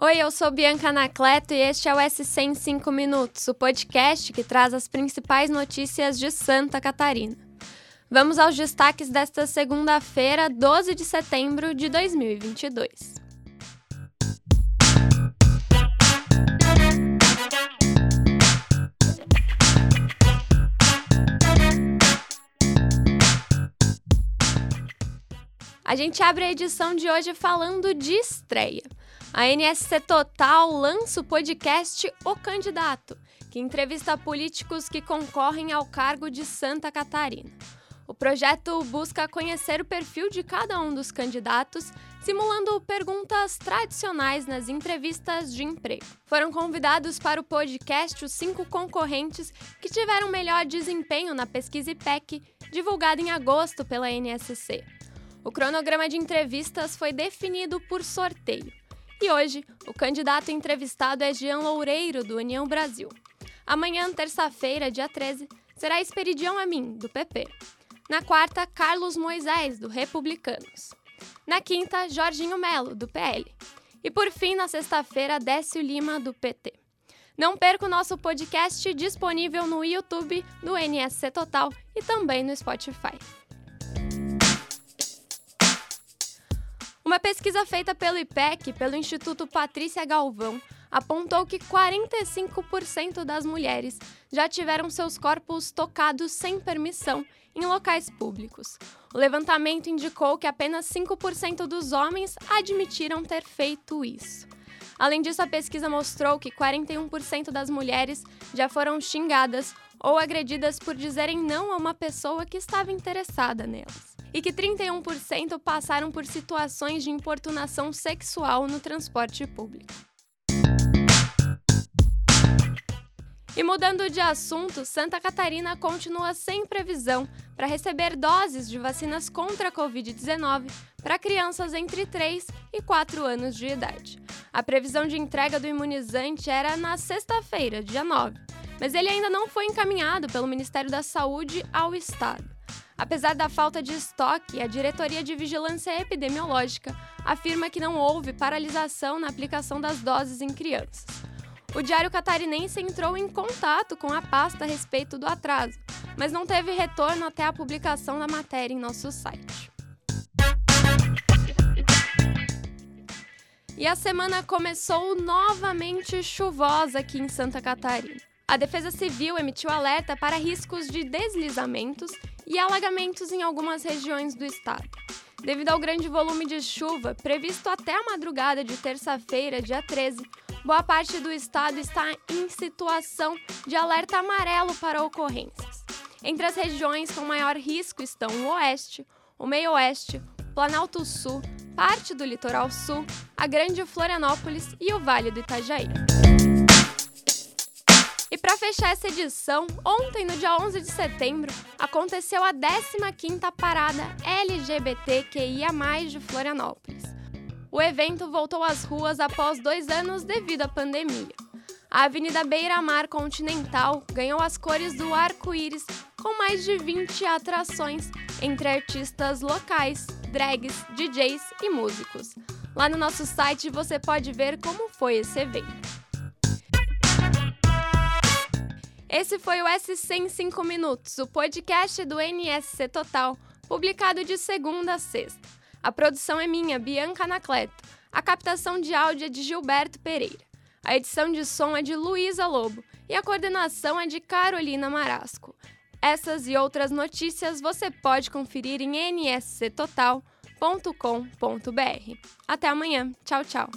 Oi, eu sou Bianca Anacleto e este é o SC em 5 Minutos, o podcast que traz as principais notícias de Santa Catarina. Vamos aos destaques desta segunda-feira, 12 de setembro de 2022. A gente abre a edição de hoje falando de estreia. A NSC Total lança o podcast O Candidato, que entrevista políticos que concorrem ao cargo de Santa Catarina. O projeto busca conhecer o perfil de cada um dos candidatos, simulando perguntas tradicionais nas entrevistas de emprego. Foram convidados para o podcast os cinco concorrentes que tiveram melhor desempenho na pesquisa IPEC, divulgada em agosto pela NSC. O cronograma de entrevistas foi definido por sorteio. E hoje, o candidato entrevistado é Jean Loureiro, do União Brasil. Amanhã, terça-feira, dia 13, será Esperidião Amin, do PP. Na quarta, Carlos Moisés, do Republicanos. Na quinta, Jorginho Melo, do PL. E por fim, na sexta-feira, Décio Lima, do PT. Não perca o nosso podcast disponível no YouTube, no NSC Total e também no Spotify. Uma pesquisa feita pelo IPEC, pelo Instituto Patrícia Galvão, apontou que 45% das mulheres já tiveram seus corpos tocados sem permissão em locais públicos. O levantamento indicou que apenas 5% dos homens admitiram ter feito isso. Além disso, a pesquisa mostrou que 41% das mulheres já foram xingadas ou agredidas por dizerem não a uma pessoa que estava interessada nelas e que 31% passaram por situações de importunação sexual no transporte público. E mudando de assunto, Santa Catarina continua sem previsão para receber doses de vacinas contra a Covid-19 para crianças entre 3 e 4 anos de idade. A previsão de entrega do imunizante era na sexta-feira, dia 9, mas ele ainda não foi encaminhado pelo Ministério da Saúde ao Estado. Apesar da falta de estoque, a Diretoria de Vigilância Epidemiológica afirma que não houve paralisação na aplicação das doses em crianças. O Diário Catarinense entrou em contato com a pasta a respeito do atraso, mas não teve retorno até a publicação da matéria em nosso site. E a semana começou novamente chuvosa aqui em Santa Catarina. A Defesa Civil emitiu alerta para riscos de deslizamentos e alagamentos em algumas regiões do estado. Devido ao grande volume de chuva previsto até a madrugada de terça-feira, dia 13, boa parte do estado está em situação de alerta amarelo para ocorrências. Entre as regiões com maior risco estão o Oeste, o Meio-Oeste, Planalto Sul, parte do Litoral Sul, a Grande Florianópolis e o Vale do Itajaí. Para fechar essa edição, ontem, no dia 11 de setembro, aconteceu a 15ª Parada LGBTQIA+, de Florianópolis. O evento voltou às ruas após dois anos devido à pandemia. A Avenida Beira Mar Continental ganhou as cores do arco-íris com mais de 20 atrações entre artistas locais, drags, DJs e músicos. Lá no nosso site você pode ver como foi esse evento. Esse foi o SC em 5 Minutos, o podcast do NSC Total, publicado de segunda a sexta. A produção é minha, Bianca Anacleto. A captação de áudio é de Gilberto Pereira. A edição de som é de Luísa Lobo e a coordenação é de Carolina Marasco. Essas e outras notícias você pode conferir em nsctotal.com.br. Até amanhã. Tchau, tchau.